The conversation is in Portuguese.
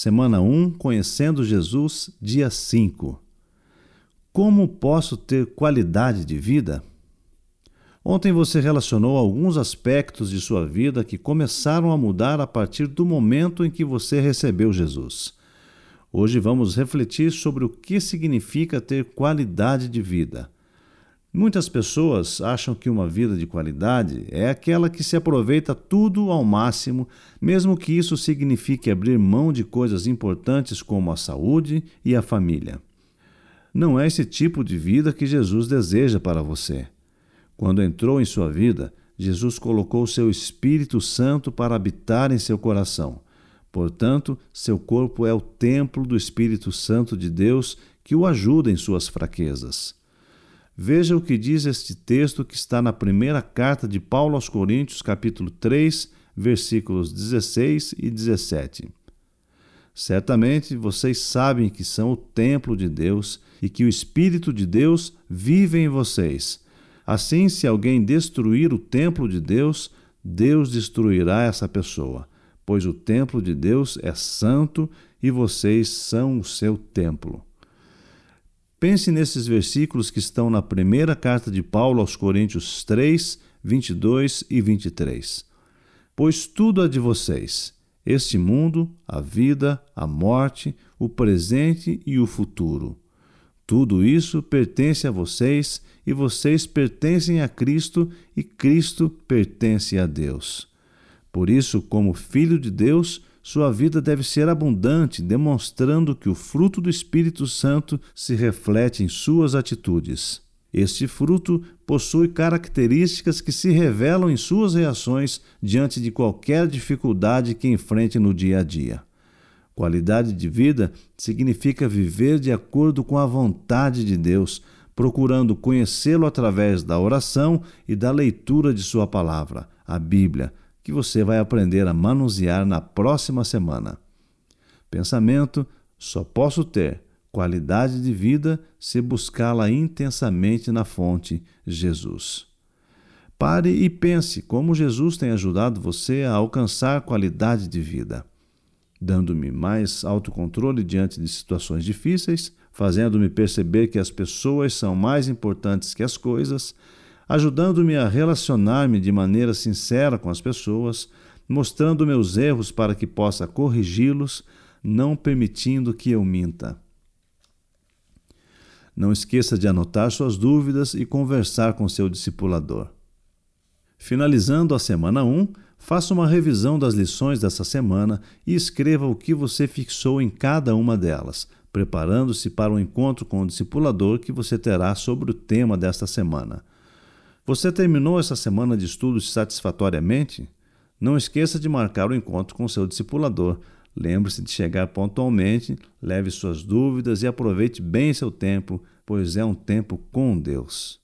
Semana 1 Conhecendo Jesus, dia 5. Como posso ter qualidade de vida? Ontem você relacionou alguns aspectos de sua vida que começaram a mudar a partir do momento em que você recebeu Jesus. Hoje vamos refletir sobre o que significa ter qualidade de vida. Muitas pessoas acham que uma vida de qualidade é aquela que se aproveita tudo ao máximo, mesmo que isso signifique abrir mão de coisas importantes como a saúde e a família. Não é esse tipo de vida que Jesus deseja para você. Quando entrou em sua vida, Jesus colocou seu Espírito Santo para habitar em seu coração. Portanto, seu corpo é o templo do Espírito Santo de Deus que o ajuda em suas fraquezas. Veja o que diz este texto que está na primeira carta de Paulo aos Coríntios, capítulo 3, versículos 16 e 17. Certamente vocês sabem que são o templo de Deus e que o Espírito de Deus vive em vocês. Assim, se alguém destruir o templo de Deus, Deus destruirá essa pessoa, pois o templo de Deus é santo e vocês são o seu templo. Pense nesses versículos que estão na primeira carta de Paulo aos Coríntios 3, 22 e 23. Pois tudo é de vocês, este mundo, a vida, a morte, o presente e o futuro. Tudo isso pertence a vocês e vocês pertencem a Cristo e Cristo pertence a Deus. Por isso, como filho de Deus, sua vida deve ser abundante, demonstrando que o fruto do Espírito Santo se reflete em suas atitudes. Este fruto possui características que se revelam em suas reações diante de qualquer dificuldade que enfrente no dia a dia. Qualidade de vida significa viver de acordo com a vontade de Deus, procurando conhecê-lo através da oração e da leitura de Sua palavra, a Bíblia, que você vai aprender a manusear na próxima semana. Pensamento: só posso ter qualidade de vida se buscá-la intensamente na fonte Jesus. Pare e pense como Jesus tem ajudado você a alcançar qualidade de vida, dando-me mais autocontrole diante de situações difíceis, fazendo-me perceber que as pessoas são mais importantes que as coisas, ajudando-me a relacionar-me de maneira sincera com as pessoas, mostrando meus erros para que possa corrigi-los, não permitindo que eu minta. Não esqueça de anotar suas dúvidas e conversar com seu discipulador. Finalizando a semana 1, faça uma revisão das lições dessa semana e escreva o que você fixou em cada uma delas, preparando-se para o encontro com o discipulador que você terá sobre o tema desta semana. Você terminou essa semana de estudos satisfatoriamente? Não esqueça de marcar o encontro com seu discipulador. Lembre-se de chegar pontualmente, leve suas dúvidas e aproveite bem seu tempo, pois é um tempo com Deus.